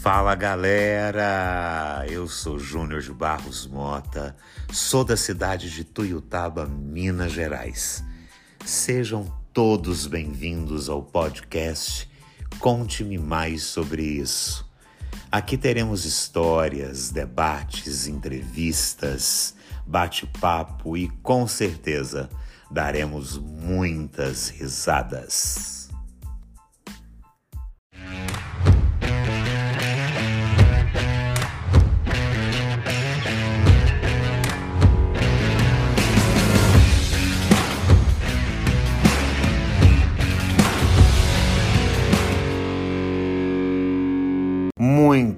Fala galera, eu sou Júnior de Barros Mota, sou da cidade de Tuiutaba, Minas Gerais. Sejam todos bem-vindos ao podcast Conte-me mais sobre isso. Aqui teremos histórias, debates, entrevistas, bate-papo e com certeza daremos muitas risadas.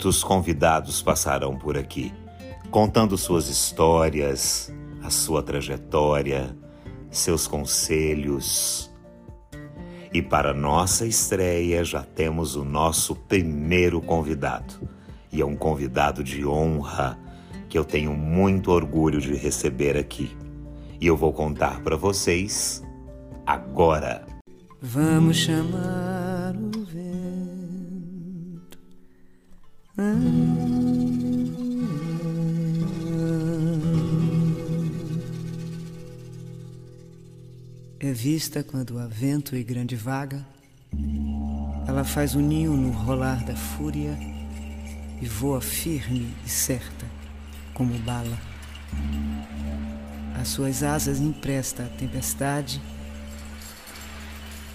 Muitos convidados passarão por aqui, contando suas histórias, a sua trajetória, seus conselhos. E para nossa estreia já temos o nosso primeiro convidado. E é um convidado de honra que eu tenho muito orgulho de receber aqui. E eu vou contar para vocês agora. Vamos chamar É vista quando há vento e grande vaga, ela faz o ninho no rolar da fúria e voa firme e certa, como bala. As suas asas empresta a tempestade,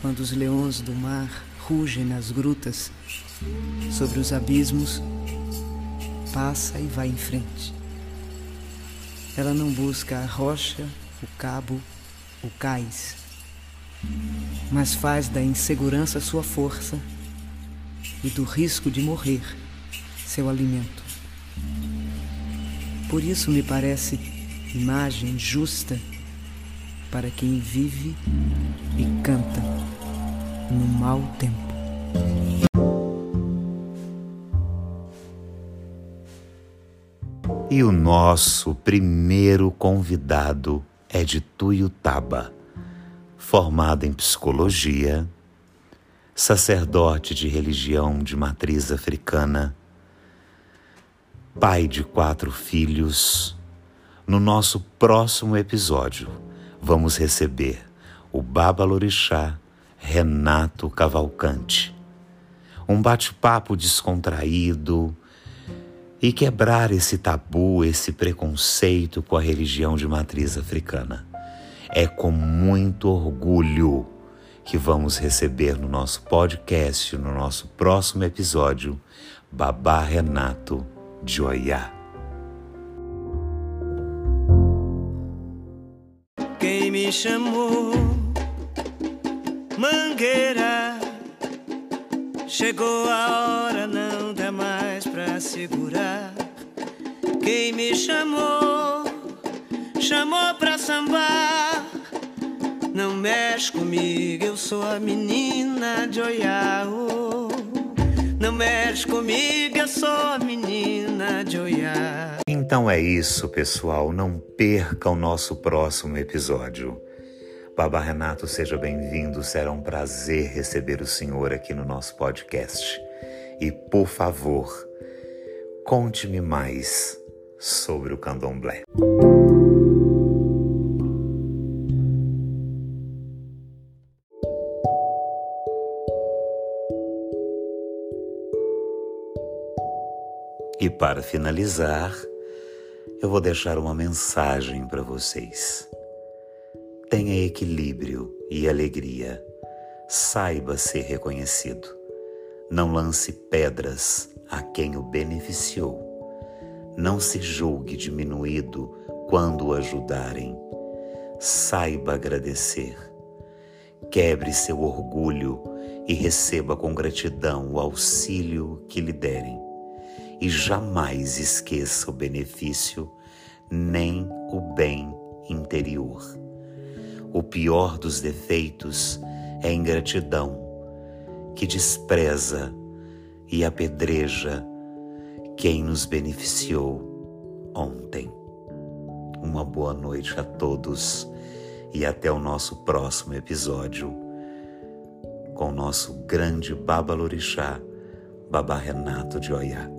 quando os leões do mar rugem nas grutas, sobre os abismos, passa e vai em frente. Ela não busca a rocha, o cabo, o cais, mas faz da insegurança sua força e do risco de morrer seu alimento. Por isso me parece imagem justa para quem vive e canta no mau tempo. E o nosso primeiro convidado é de Tuiutaba, formado em psicologia, sacerdote de religião de matriz africana, pai de quatro filhos. No nosso próximo episódio, vamos receber o Babalorixá Renato Cavalcante. Um bate-papo descontraído e quebrar esse tabu, esse preconceito com a religião de matriz africana. É com muito orgulho que vamos receber no nosso podcast, no nosso próximo episódio, Babá Renato de Oiá. Quem me chamou Mangueira Chegou a hora, não pra segurar. Quem me chamou, chamou pra sambar. Não mexe comigo, eu sou a menina de Oiaô. Não mexe comigo, eu sou a menina de Oiá. Então é isso, pessoal. Não perca o nosso próximo episódio. Baba Renato, seja bem-vindo. Será um prazer receber o senhor aqui no nosso podcast. E, por favor, conte-me mais sobre o candomblé. E para finalizar, eu vou deixar uma mensagem para vocês. Tenha equilíbrio e alegria. Saiba ser reconhecido. Não lance pedras a quem o beneficiou. Não se julgue diminuído quando o ajudarem. Saiba agradecer. Quebre seu orgulho e receba com gratidão o auxílio que lhe derem. E jamais esqueça o benefício nem o bem interior. O pior dos defeitos é ingratidão, que despreza e apedreja quem nos beneficiou ontem. Uma boa noite a todos e até o nosso próximo episódio com o nosso grande Baba Lorixá, Baba Renato de Oiá.